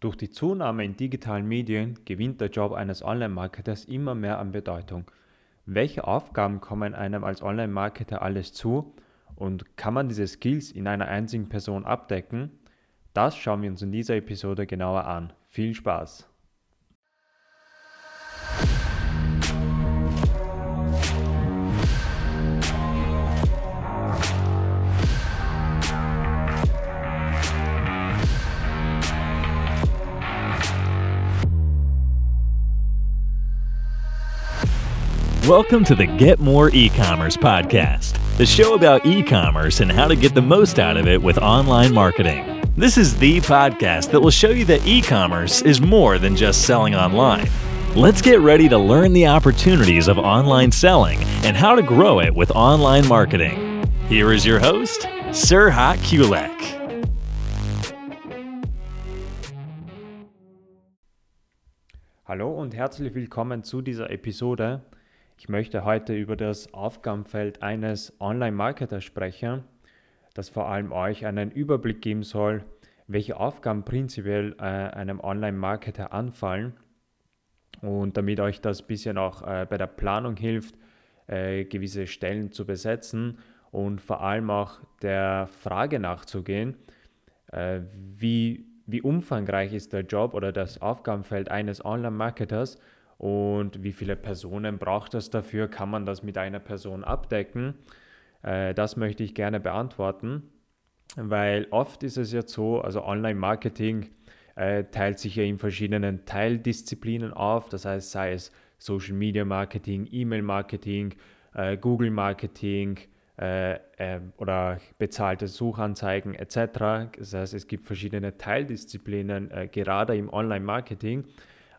Durch die Zunahme in digitalen Medien gewinnt der Job eines Online-Marketers immer mehr an Bedeutung. Welche Aufgaben kommen einem als Online-Marketer alles zu und kann man diese Skills in einer einzigen Person abdecken? Das schauen wir uns in dieser Episode genauer an. Viel Spaß! Welcome to the Get More E-commerce podcast, the show about e-commerce and how to get the most out of it with online marketing. This is the podcast that will show you that e-commerce is more than just selling online. Let's get ready to learn the opportunities of online selling and how to grow it with online marketing. Here is your host, Sirhat Kulek. Hallo und herzlich willkommen zu dieser Episode. Ich möchte heute über das Aufgabenfeld eines Online-Marketers sprechen, das vor allem euch einen Überblick geben soll, welche Aufgaben prinzipiell äh, einem Online-Marketer anfallen. Und damit euch das ein bisschen auch äh, bei der Planung hilft, äh, gewisse Stellen zu besetzen und vor allem auch der Frage nachzugehen, äh, wie, wie umfangreich ist der Job oder das Aufgabenfeld eines Online-Marketers und wie viele Personen braucht es dafür? Kann man das mit einer Person abdecken? Äh, das möchte ich gerne beantworten, weil oft ist es ja so, also Online-Marketing äh, teilt sich ja in verschiedenen Teildisziplinen auf, das heißt sei es Social Media Marketing, E-Mail Marketing, äh, Google Marketing, äh, äh, oder bezahlte Suchanzeigen etc. Das heißt, es gibt verschiedene Teildisziplinen, äh, gerade im Online-Marketing.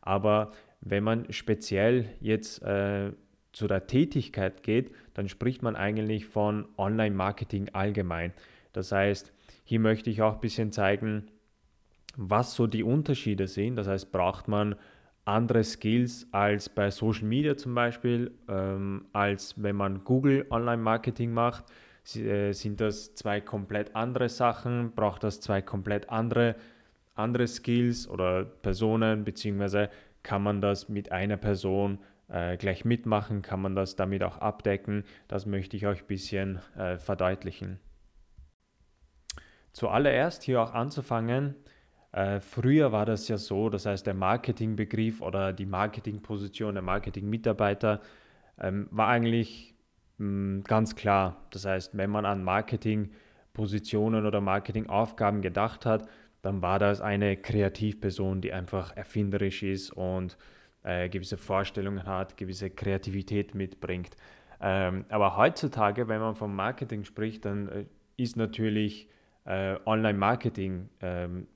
Aber wenn man speziell jetzt äh, zu der Tätigkeit geht, dann spricht man eigentlich von Online-Marketing allgemein. Das heißt, hier möchte ich auch ein bisschen zeigen, was so die Unterschiede sind. Das heißt, braucht man andere Skills als bei Social Media zum Beispiel, ähm, als wenn man Google Online-Marketing macht. Äh, sind das zwei komplett andere Sachen? Braucht das zwei komplett andere, andere Skills oder Personen, beziehungsweise kann man das mit einer Person äh, gleich mitmachen, kann man das damit auch abdecken. Das möchte ich euch ein bisschen äh, verdeutlichen. Zuallererst hier auch anzufangen, äh, früher war das ja so, das heißt der Marketingbegriff oder die Marketingposition, der Marketingmitarbeiter ähm, war eigentlich mh, hm, ganz klar. Das heißt, wenn man an Marketingpositionen oder Marketingaufgaben gedacht hat, dann war das eine Kreativperson, die einfach erfinderisch ist und äh, gewisse Vorstellungen hat, gewisse Kreativität mitbringt. Ähm, aber heutzutage, wenn man vom Marketing spricht, dann äh, ist natürlich äh, Online-Marketing ähm,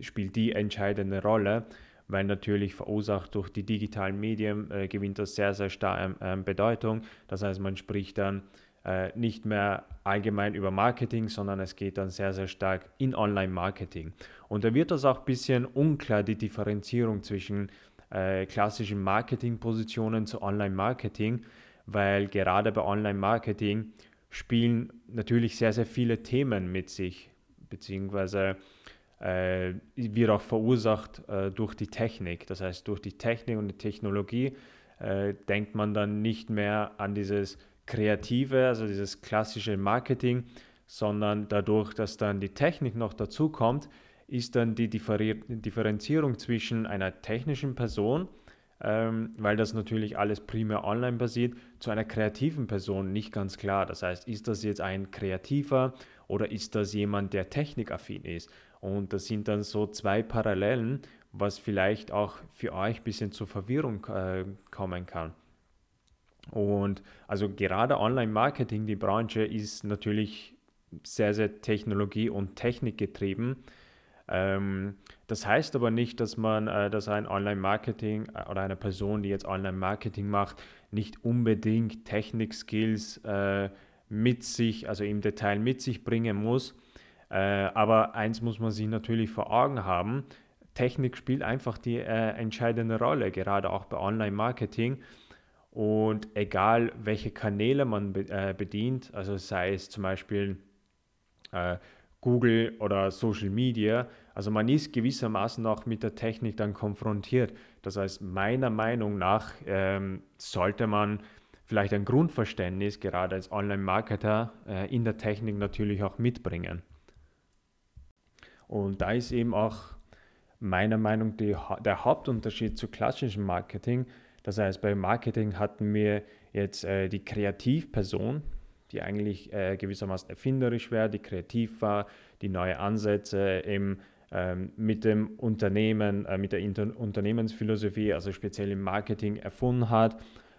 spielt die entscheidende Rolle, weil natürlich verursacht durch die digitalen Medien äh, gewinnt das sehr, sehr stark ähm, Bedeutung. Das heißt, man spricht dann äh, nicht mehr allgemein über Marketing, sondern es geht dann sehr, sehr stark in Online-Marketing. Und da wird das auch ein bisschen unklar, die Differenzierung zwischen äh, klassischen Marketing-Positionen zu Online-Marketing, weil gerade bei Online-Marketing spielen natürlich sehr, sehr viele Themen mit sich, beziehungsweise äh, wird auch verursacht äh, durch die Technik. Das heißt, durch die Technik und die Technologie äh, denkt man dann nicht mehr an dieses Kreative, also dieses klassische Marketing, sondern dadurch, dass dann die Technik noch dazu kommt, ist dann die Differenzierung zwischen einer technischen Person, ähm, weil das natürlich alles primär online basiert, zu einer kreativen Person nicht ganz klar. Das heißt, ist das jetzt ein Kreativer oder ist das jemand, der technikaffin ist? Und das sind dann so zwei Parallelen, was vielleicht auch für euch ein bisschen zur Verwirrung äh, kommen kann. Und also gerade Online-Marketing, die Branche ist natürlich sehr, sehr technologie- und technikgetrieben. Ähm, das heißt aber nicht, dass man, äh, dass ein Online-Marketing äh, oder eine Person, die jetzt Online-Marketing macht, nicht unbedingt Technik-Skills äh, mit sich, also im Detail mit sich bringen muss. Äh, aber eins muss man sich natürlich vor Augen haben. Technik spielt einfach die äh, entscheidende Rolle, gerade auch bei Online-Marketing. Und egal, welche Kanäle man äh, bedient, also sei es zum Beispiel äh, Google oder Social Media. Also man ist gewissermaßen auch mit der Technik dann konfrontiert. Das heißt, meiner Meinung nach ähm, sollte man vielleicht ein Grundverständnis gerade als Online-Marketer äh, in der Technik natürlich auch mitbringen. Und da ist eben auch meiner Meinung nach der Hauptunterschied zu klassischem Marketing. Das heißt, bei Marketing hatten wir jetzt äh, die Kreativperson, die eigentlich äh, gewissermaßen erfinderisch wäre, die kreativ war, die neue Ansätze eben ähm, mit dem Unternehmen, äh, mit der Inter Unternehmensphilosophie, also speziell im Marketing erfunden hat.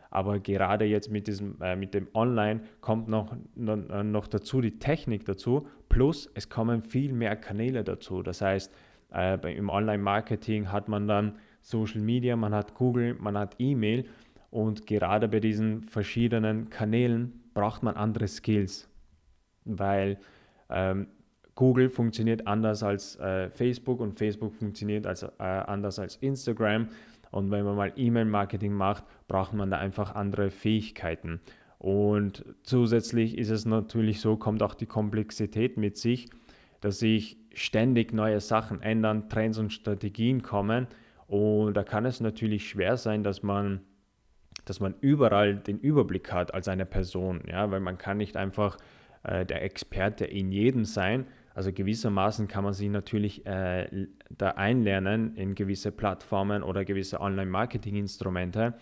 Aber gerade jetzt mit, diesem, äh, mit dem Online kommt noch, noch, äh, dazu die Technik dazu, plus es kommen viel mehr Kanäle dazu. Das heißt, äh, im Online-Marketing hat man dann Social Media, man hat Google, man hat E-Mail und gerade bei diesen verschiedenen Kanälen braucht man andere Skills, weil ähm, Google funktioniert anders als äh, Facebook und Facebook funktioniert als, äh, anders als Instagram. Und wenn man mal E-Mail-Marketing macht, braucht man da einfach andere Fähigkeiten. Und zusätzlich ist es natürlich so, kommt auch die Komplexität mit sich, dass sich ständig neue Sachen ändern, Trends und Strategien kommen. Und da kann es natürlich schwer sein, dass man dass man überall den Überblick hat als eine Person, ja, weil man kann nicht einfach äh, der Experte in jedem sein. Also gewissermaßen kann man sich natürlich äh, da einlernen in gewisse Plattformen oder gewisse Online-Marketing-Instrumente,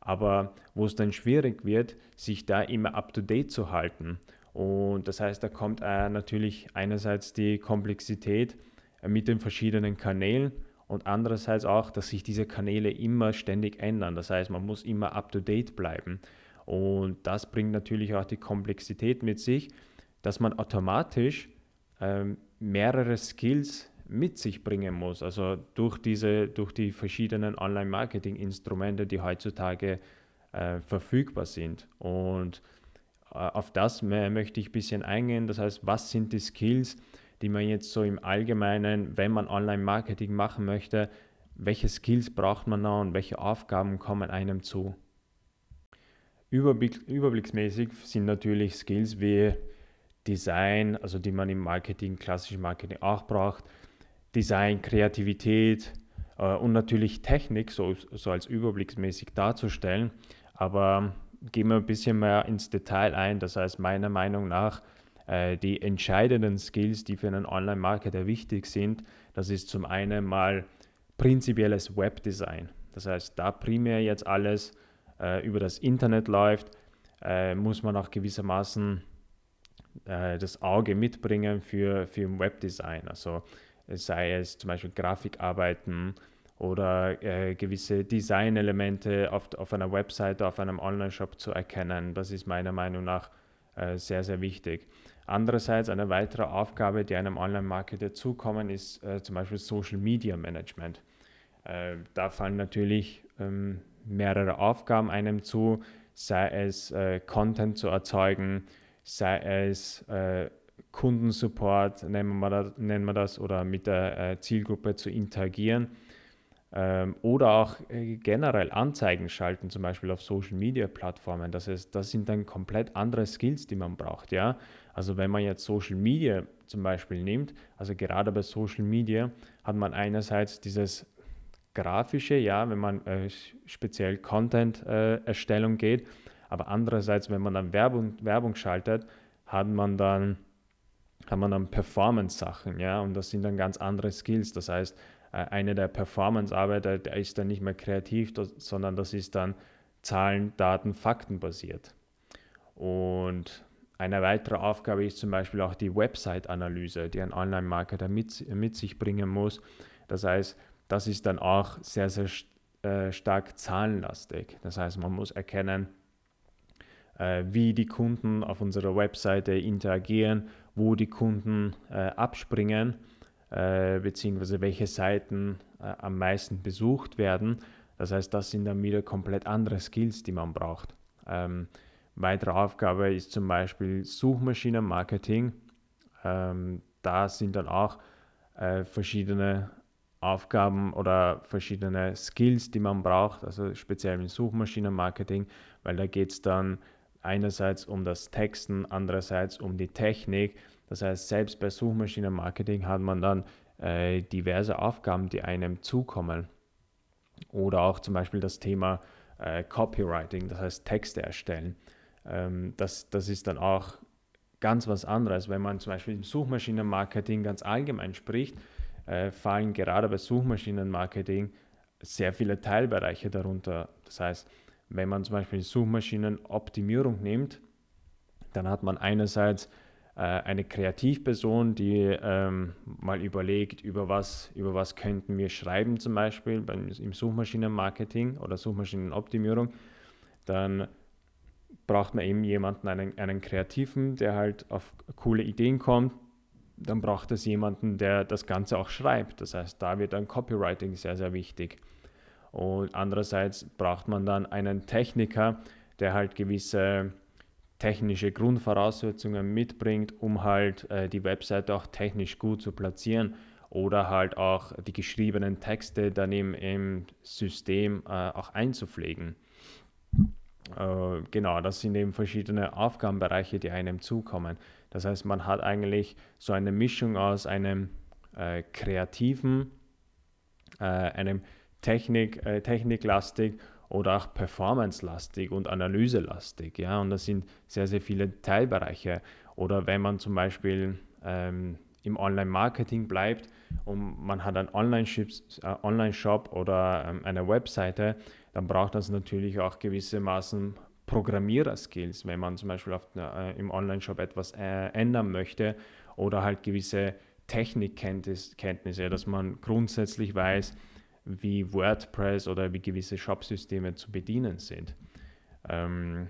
aber wo es dann schwierig wird, sich da immer up-to-date zu halten. Und das heißt, da kommt äh, natürlich einerseits die Komplexität äh, mit den verschiedenen Kanälen und andererseits auch, dass sich diese Kanäle immer ständig ändern. Das heißt, man muss immer up-to-date bleiben. Und das bringt natürlich auch die Komplexität mit sich, dass man automatisch ähm, mehrere Skills mit sich bringen muss. Also durch, diese, durch die verschiedenen Online-Marketing-Instrumente, die heutzutage äh, verfügbar sind. Und äh, auf das möchte ich ein bisschen eingehen. Das heißt, was sind die Skills, die man jetzt so im Allgemeinen, wenn man Online-Marketing machen möchte, welche Skills braucht man da und welche Aufgaben kommen einem zu? Überblick, überblicksmäßig sind natürlich Skills wie Design, also die man im Marketing, klassischen Marketing auch braucht, Design, Kreativität äh, und natürlich Technik, so, so als überblicksmäßig darzustellen. Aber gehen wir ein bisschen mehr ins Detail ein. Das heißt, meiner Meinung nach äh, die entscheidenden Skills, die für einen Online-Marketer wichtig sind, das ist zum einen mal prinzipielles Webdesign. Das heißt, da primär jetzt alles äh, über das Internet läuft, äh, muss man auch gewissermaßen äh, das Auge mitbringen für, für Webdesign. Also sei es zum Beispiel Grafikarbeiten oder äh, gewisse Designelemente auf, auf einer Webseite, auf einem Online-Shop zu erkennen. Das ist meiner Meinung nach sehr, sehr wichtig. Andererseits eine weitere Aufgabe, die einem Online-Marketer zukommen, ist äh, zum Beispiel Social Media Management. Äh, da fallen natürlich ähm, mehrere Aufgaben einem zu, sei es äh, Content zu erzeugen, sei es äh, Kundensupport, nennen wir, das, nennen wir das, oder mit der äh, Zielgruppe zu interagieren oder auch äh, generell Anzeigen schalten, zum Beispiel auf Social Media Plattformen. Das, heißt, das sind dann komplett andere Skills, die man braucht. Ja? Also wenn man jetzt Social Media zum Beispiel nimmt, also gerade bei Social Media hat man einerseits dieses grafische, ja, wenn man äh, speziell Content-Erstellung äh, geht, aber andererseits, wenn man dann Werbung, Werbung schaltet, hat man dann dann Performance-Sachen, ja, und das sind dann ganz andere Skills. Das heißt, eine der Performance-Arbeiter, der ist dann nicht mehr kreativ, sondern das ist dann Zahlen, Daten, Fakten basiert. Und eine weitere Aufgabe ist zum Beispiel auch die Website-Analyse, die ein Online-Marketer mit, mit sich bringen muss. Das heißt, das ist dann auch sehr, sehr äh, stark zahlenlastig. Das heißt, man muss erkennen, äh, wie die Kunden auf unserer Webseite interagieren, wo die Kunden äh, abspringen äh, beziehungsweise welche Seiten äh, am meisten besucht werden. Das heißt, das sind dann wieder komplett andere Skills, die man braucht. Ähm, weitere Aufgabe ist zum Beispiel Suchmaschinenmarketing. Ähm, da sind dann auch äh, verschiedene Aufgaben oder verschiedene Skills, die man braucht, also speziell im Suchmaschinenmarketing, weil da geht es dann einerseits um das Texten, andererseits um die Technik, Das heißt, selbst bei Suchmaschinenmarketing hat man dann äh, diverse Aufgaben, die einem zukommen. Oder auch zum Beispiel das Thema äh, Copywriting, das heißt Texte erstellen. Ähm, das, das ist dann auch ganz was anderes. Wenn man zum Beispiel im Suchmaschinenmarketing ganz allgemein spricht, äh, fallen gerade bei Suchmaschinenmarketing sehr viele Teilbereiche darunter. Das heißt, wenn man zum Beispiel Suchmaschinenoptimierung nimmt, dann hat man einerseits eine Kreativperson, die ähm, mal überlegt, über was, über was könnten wir schreiben, zum Beispiel beim, im Suchmaschinenmarketing oder Suchmaschinenoptimierung. Dann braucht man eben jemanden, einen, einen Kreativen, der halt auf coole Ideen kommt. Dann braucht es jemanden, der das Ganze auch schreibt. Das heißt, da wird dann Copywriting sehr, sehr wichtig. Und andererseits braucht man dann einen Techniker, der halt gewisse technische Grundvoraussetzungen mitbringt, um halt äh, die Webseite auch technisch gut zu platzieren oder halt auch die geschriebenen Texte dann im, im System äh, auch einzupflegen. Äh, genau, das sind eben verschiedene Aufgabenbereiche, die einem zukommen. Das heißt, man hat eigentlich so eine Mischung aus einem äh, kreativen, äh, einem Technik, techniklastig oder auch performance-lastig und analyselastig. Ja? Und das sind sehr, sehr viele Teilbereiche. Oder wenn man zum Beispiel ähm, im Online-Marketing bleibt und man hat einen Online-Shop äh, Online oder ähm, eine Webseite, dann braucht das natürlich auch gewissermaßen Programmierer-Skills, wenn man zum Beispiel auf, äh, im Online-Shop etwas äh, ändern möchte oder halt gewisse Technikkenntnisse, dass man grundsätzlich weiß, wie WordPress oder wie gewisse Shop-Systeme zu bedienen sind. Ähm,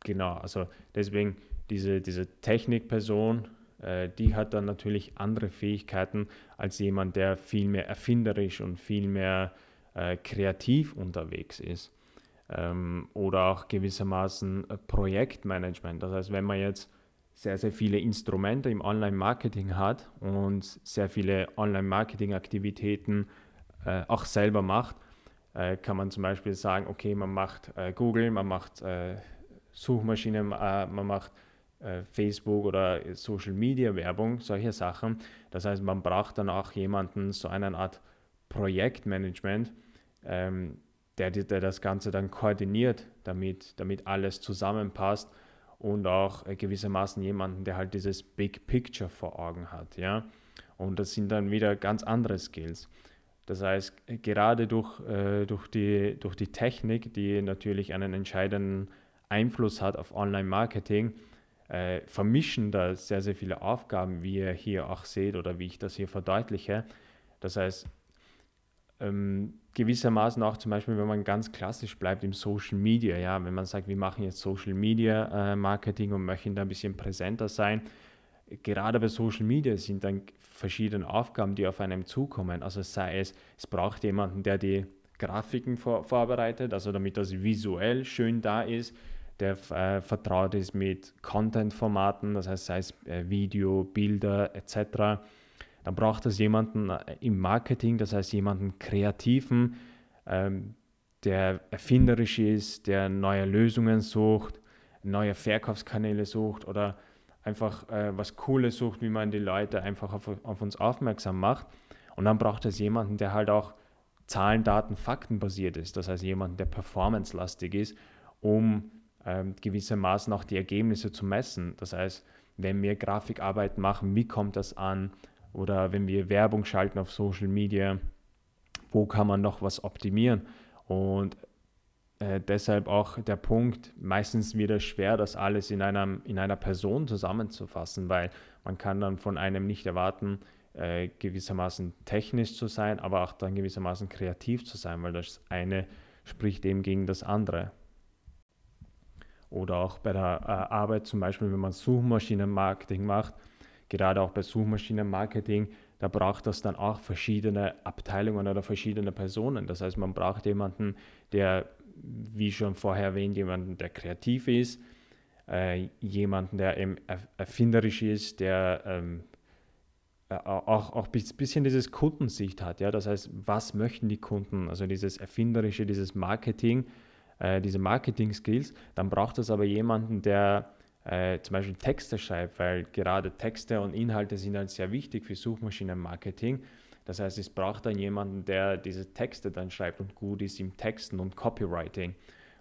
genau, also deswegen diese, diese Technikperson, äh, die hat dann natürlich andere Fähigkeiten als jemand, der viel mehr erfinderisch und viel mehr äh, kreativ unterwegs ist. Ähm, oder auch gewissermaßen äh, Projektmanagement. Das heißt, wenn man jetzt sehr, sehr viele Instrumente im Online-Marketing hat und sehr viele Online-Marketing-Aktivitäten äh, auch selber macht, äh, kann man zum Beispiel sagen, okay, man macht äh, Google, man macht äh, Suchmaschinen, äh, man macht Facebook oder Social Media Werbung, solche Sachen. Das heißt, man braucht dann auch jemanden, so eine Art Projektmanagement, ähm, der, der das Ganze dann koordiniert, damit, damit alles zusammenpasst und auch gewissermaßen jemanden, der halt dieses Big Picture vor Augen hat. Ja? Und das sind dann wieder ganz andere Skills. Das heißt, gerade durch, äh, durch, die, durch die Technik, die natürlich einen entscheidenden Einfluss hat auf Online-Marketing, äh, vermischen da sehr, sehr viele Aufgaben, wie ihr hier auch seht oder wie ich das hier verdeutliche. Das heißt, ähm, gewissermaßen auch zum Beispiel, wenn man ganz klassisch bleibt im Social Media, ja, wenn man sagt, wir machen jetzt Social Media äh, Marketing und möchten da ein bisschen präsenter sein, gerade bei Social Media sind dann verschiedene Aufgaben, die auf einem zukommen. Also sei es, es braucht jemanden, der die Grafiken vor, vorbereitet, also damit das visuell schön da ist, der äh, vertraut ist mit Content-Formaten, das heißt sei es äh, Video, Bilder etc. Dann braucht es jemanden äh, im Marketing, das heißt jemanden kreativen, ähm, der erfinderisch ist, der neue Lösungen sucht, neue Verkaufskanäle sucht oder einfach äh, was Cooles sucht, wie man die Leute einfach auf, auf, uns aufmerksam macht. Und dann braucht es jemanden, der halt auch Zahlen, Daten, Fakten basiert ist. Das heißt, jemanden, der performance-lastig ist, um ähm, gewissermaßen auch die Ergebnisse zu messen. Das heißt, wenn wir Grafikarbeit machen, wie kommt das an? Oder wenn wir Werbung schalten auf Social Media, wo kann man noch was optimieren? Und äh, deshalb auch der Punkt, meistens wird es schwer, das alles in, einem, in einer Person zusammenzufassen, weil man kann dann von einem nicht erwarten, äh, gewissermaßen technisch zu sein, aber auch dann gewissermaßen kreativ zu sein, weil das eine spricht eben gegen das andere. Oder auch bei der äh, Arbeit zum Beispiel, wenn man Suchmaschinenmarketing macht, gerade auch bei Suchmaschinenmarketing, da braucht das dann auch verschiedene Abteilungen oder verschiedene Personen. Das heißt, man braucht jemanden, der wie schon vorher erwähnt, jemanden, der kreativ ist, äh, jemanden, der eben erfinderisch ist, der ähm, äh, auch, auch ein bisschen dieses Kundensicht hat. Ja? Das heißt, was möchten die Kunden? Also dieses Erfinderische, dieses Marketing, äh, diese Marketing-Skills. Dann braucht es aber jemanden, der äh, zum Beispiel Texte schreibt, weil gerade Texte und Inhalte sind halt sehr wichtig für Suchmaschinenmarketing. Das heißt, es braucht dann jemanden, der diese Texte dann schreibt und gut ist im Texten und Copywriting.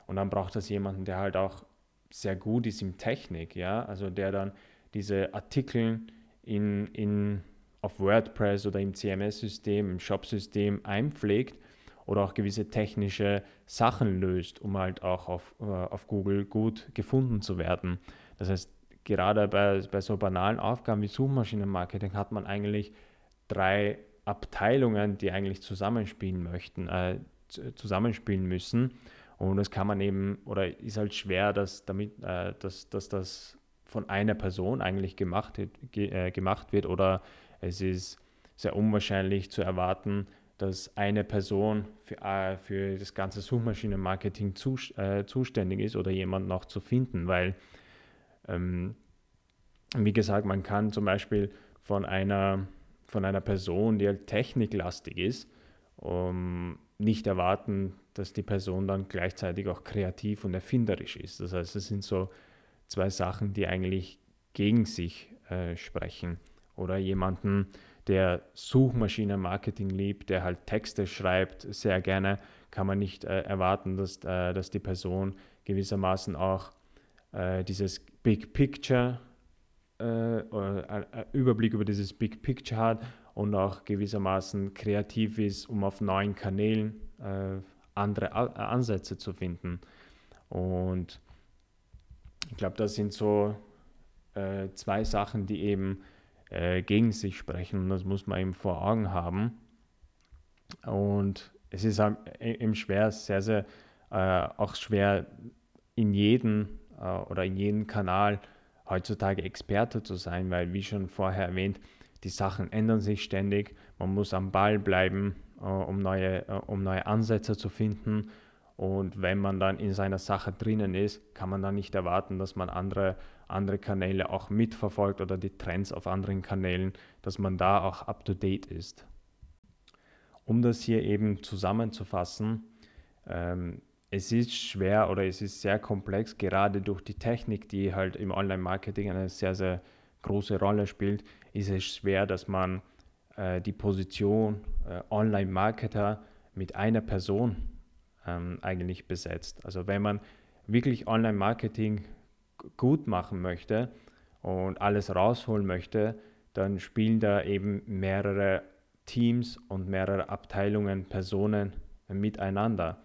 Und dann braucht es jemanden, der halt auch sehr gut ist im Technik, ja, also der dann diese Artikel in, in, auf WordPress oder im CMS-System, im Shop-System einpflegt oder auch gewisse technische Sachen löst, um halt auch auf, äh, auf Google gut gefunden zu werden. Das heißt, gerade bei, bei so banalen Aufgaben wie Suchmaschinenmarketing hat man eigentlich drei Abteilungen, die eigentlich zusammenspielen möchten, äh, zusammenspielen müssen. Und das kann man eben, oder ist halt schwer, dass, damit, äh, dass, dass das von einer Person eigentlich gemacht, ge, äh, gemacht wird oder es ist sehr unwahrscheinlich zu erwarten, dass eine Person für, äh, für das ganze Suchmaschinenmarketing zu, äh, zuständig ist oder jemand noch zu finden, weil, ähm, wie gesagt, man kann zum Beispiel von einer, von einer Person, die halt techniklastig ist, um, nicht erwarten, dass die Person dann gleichzeitig auch kreativ und erfinderisch ist. Das heißt, es sind so zwei Sachen, die eigentlich gegen sich äh, sprechen. Oder jemanden, der Suchmaschinenmarketing liebt, der halt Texte schreibt, sehr gerne, kann man nicht äh, erwarten, dass, äh, dass die Person gewissermaßen auch äh, dieses Big Picture, äh, äh, Überblick über dieses Big Picture hat und auch gewissermaßen kreativ ist, um auf neuen Kanälen äh, andere Ansätze zu finden. Und ich glaube, das sind so äh, zwei Sachen, die eben äh, gegen sich sprechen und das muss man eben vor Augen haben. Und es ist halt eben schwer, sehr, sehr äh, auch schwer in jedem äh, oder in jedem Kanal heutzutage Experte zu sein, weil wie schon vorher erwähnt, die Sachen ändern sich ständig. Man muss am Ball bleiben, äh, um, neue, äh, um neue Ansätze zu finden. Und wenn man dann in seiner Sache drinnen ist, kann man dann nicht erwarten, dass man andere, andere Kanäle auch mitverfolgt oder die Trends auf anderen Kanälen, dass man da auch up-to-date ist. Um das hier eben zusammenzufassen, ähm, es ist schwer oder es ist sehr komplex, gerade durch die Technik, die halt im Online-Marketing eine sehr, sehr große Rolle spielt, ist es schwer, dass man äh, die Position äh, Online-Marketer mit einer Person ähm, eigentlich besetzt. Also wenn man wirklich Online-Marketing gut machen möchte und alles rausholen möchte, dann spielen da eben mehrere Teams und mehrere Abteilungen, Personen miteinander.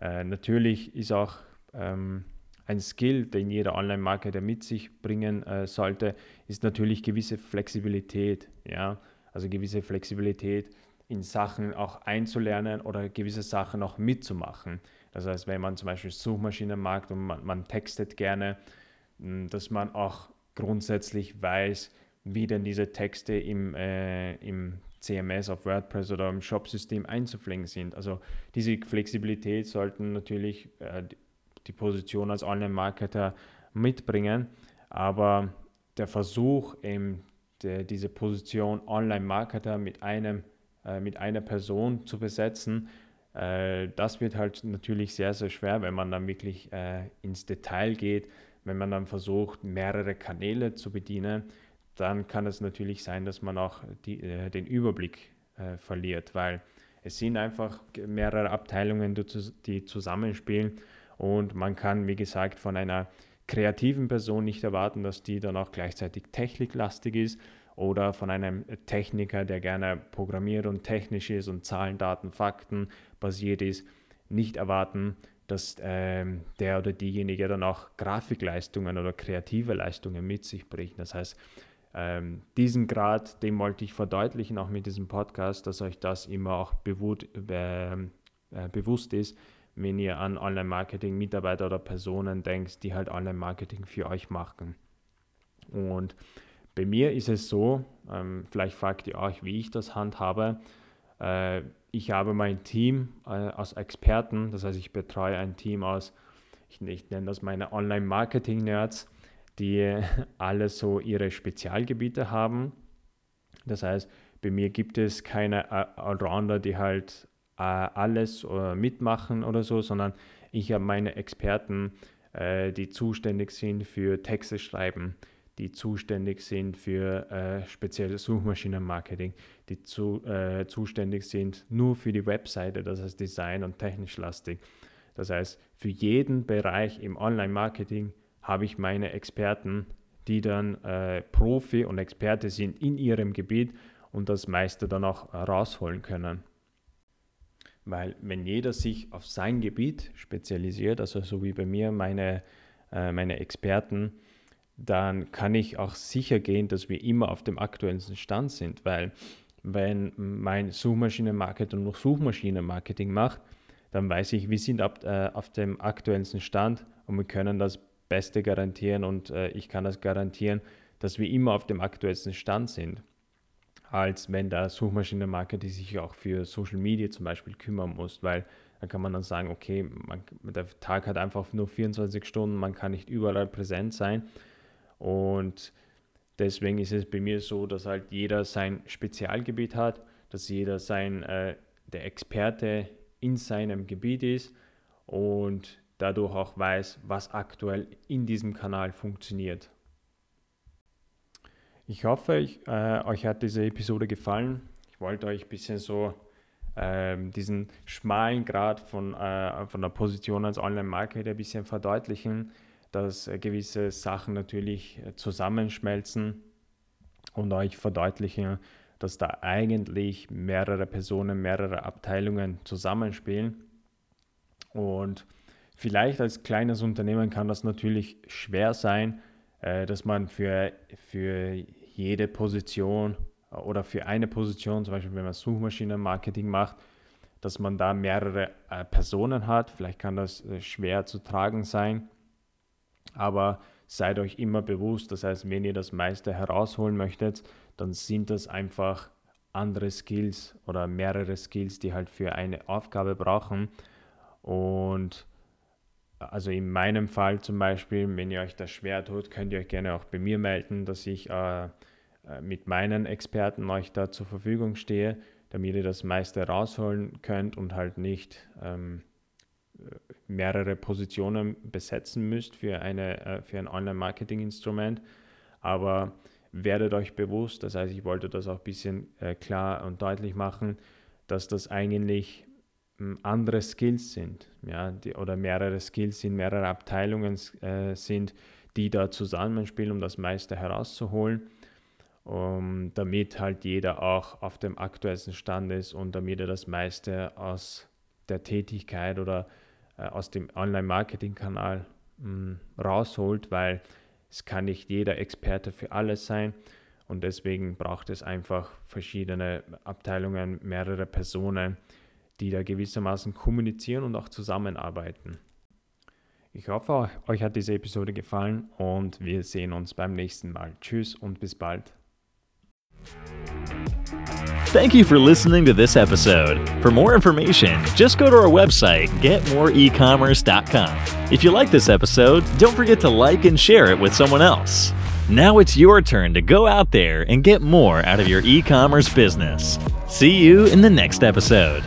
Äh, natürlich ist auch ähm, ein Skill, den jeder Online-Marketer mit sich bringen äh, sollte, ist natürlich gewisse Flexibilität. Ja? Also gewisse Flexibilität in Sachen auch einzulernen oder gewisse Sachen auch mitzumachen. Das heißt, wenn man zum Beispiel Suchmaschinen mag und man, man textet gerne, hm, dass man auch grundsätzlich weiß, wie denn diese Texte im, äh, im CMS auf WordPress oder im Shop-System einzupflegen sind. Also diese Flexibilität sollten natürlich äh, die Position als Online-Marketer mitbringen. Aber der Versuch, eben der, diese Position Online-Marketer mit, äh, mit einer Person zu besetzen, äh, das wird halt natürlich sehr, sehr schwer, wenn man dann wirklich äh, ins Detail geht, wenn man dann versucht, mehrere Kanäle zu bedienen, dann kann es natürlich sein, dass man auch die, äh, den Überblick äh, verliert, weil es sind einfach mehrere Abteilungen, die, zusammenspielen und man kann, wie gesagt, von einer kreativen Person nicht erwarten, dass die dann auch gleichzeitig techniklastig ist oder von einem Techniker, der gerne programmiert und technisch ist und Zahlen, Daten, Fakten basiert ist, nicht erwarten, dass ähm, der oder diejenige dann auch Grafikleistungen oder kreative Leistungen mit sich bringt. Das heißt, ähm, diesen Grad, dem wollte ich verdeutlichen, auch mit diesem Podcast, dass euch das immer auch bewut, äh, äh, bewusst ist, wenn ihr an Online-Marketing-Mitarbeiter oder Personen denkt, die halt Online-Marketing für euch machen. Und bei mir ist es so, ähm, vielleicht fragt ihr euch, wie ich das handhabe. Äh, ich habe mein Team äh, aus Experten, das heißt, ich betreue ein Team aus, ich, ich nenne das meine Online-Marketing-Nerds, die alle so ihre Spezialgebiete haben. Das heißt, bei mir gibt es keine Allrounder, die halt äh, alles äh, mitmachen oder so, sondern ich habe meine Experten, äh, die zuständig sind für Texte schreiben, die zuständig sind für äh, spezielles Suchmaschinenmarketing, die zu, äh, zuständig sind nur für die Webseite, das heißt Design und technisch lastig. Das heißt, für jeden Bereich im Online-Marketing habe ich meine Experten, die dann äh, Profi und Experte sind in ihrem Gebiet und das meiste dann auch rausholen können. Weil wenn jeder sich auf sein Gebiet spezialisiert, also so wie bei mir meine, äh, meine Experten, dann kann ich auch sicher gehen, dass wir immer auf dem aktuellsten Stand sind, weil wenn mein Suchmaschinenmarketing noch Suchmaschinenmarketing macht, dann weiß ich, wir sind ab, äh, auf dem aktuellsten Stand und wir können das Beste garantieren und äh, ich kann das garantieren, dass wir immer auf dem aktuellsten Stand sind, als wenn der Suchmaschinenmarketing sich auch für Social Media zum Beispiel kümmern muss, weil da kann man dann sagen, okay, man, der Tag hat einfach nur 24 Stunden, man kann nicht überall präsent sein. Und deswegen ist es bei mir so, dass halt jeder sein Spezialgebiet hat, dass jeder sein, äh, der Experte in seinem Gebiet ist. Und dadurch auch weiß, was aktuell in diesem Kanal funktioniert. Ich hoffe, ich, äh, euch hat diese Episode gefallen. Ich wollte euch ein bisschen so äh, diesen schmalen Grad von, äh, von der Position als Online-Marketer ein bisschen verdeutlichen, dass äh, gewisse Sachen natürlich äh, zusammenschmelzen und euch verdeutlichen, dass da eigentlich mehrere Personen, mehrere Abteilungen zusammenspielen. Und vielleicht als kleines Unternehmen kann das natürlich schwer sein, äh, dass man für, für jede Position äh, oder für eine Position, zum Beispiel wenn man Suchmaschinenmarketing macht, dass man da mehrere äh, Personen hat. Vielleicht kann das schwer zu tragen sein, aber seid euch immer bewusst, das heißt, wenn ihr das meiste herausholen möchtet, dann sind das einfach andere Skills oder mehrere Skills, die halt für eine Aufgabe brauchen. Und also in meinem Fall zum Beispiel, wenn ihr euch das schwer tut, könnt ihr euch gerne auch bei mir melden, dass ich äh, äh mit meinen Experten euch da zur Verfügung stehe, damit ihr das meiste rausholen könnt und halt nicht ähm, mehrere Positionen besetzen müsst für, eine, äh, für ein Online-Marketing-Instrument. Aber werdet euch bewusst, das heißt, ich wollte das auch ein bisschen äh, klar und deutlich machen, dass das eigentlich andere Skills sind, ja, die, oder mehrere Skills sind, mehrere Abteilungen äh, sind, die da zusammenspielen, um das meiste herauszuholen, um, damit halt jeder auch auf dem aktuellsten Stand ist und damit er das meiste aus der Tätigkeit oder äh, aus dem Online-Marketing-Kanal rausholt, weil es kann nicht jeder Experte für alles sein und deswegen braucht es einfach verschiedene Abteilungen, mehrere Personen, die da gewissermaßen kommunizieren und auch zusammenarbeiten. Ich hoffe, euch hat diese Episode gefallen und wir sehen uns beim nächsten Mal. Tschüss und bis bald. Thank you for listening to this episode. For more information, just go to our website, getmoreecommerce.com. If you like this episode, don't forget to like and share it with someone else. Now it's your turn to go out there and get more out of your e commerce business. See you in the next episode.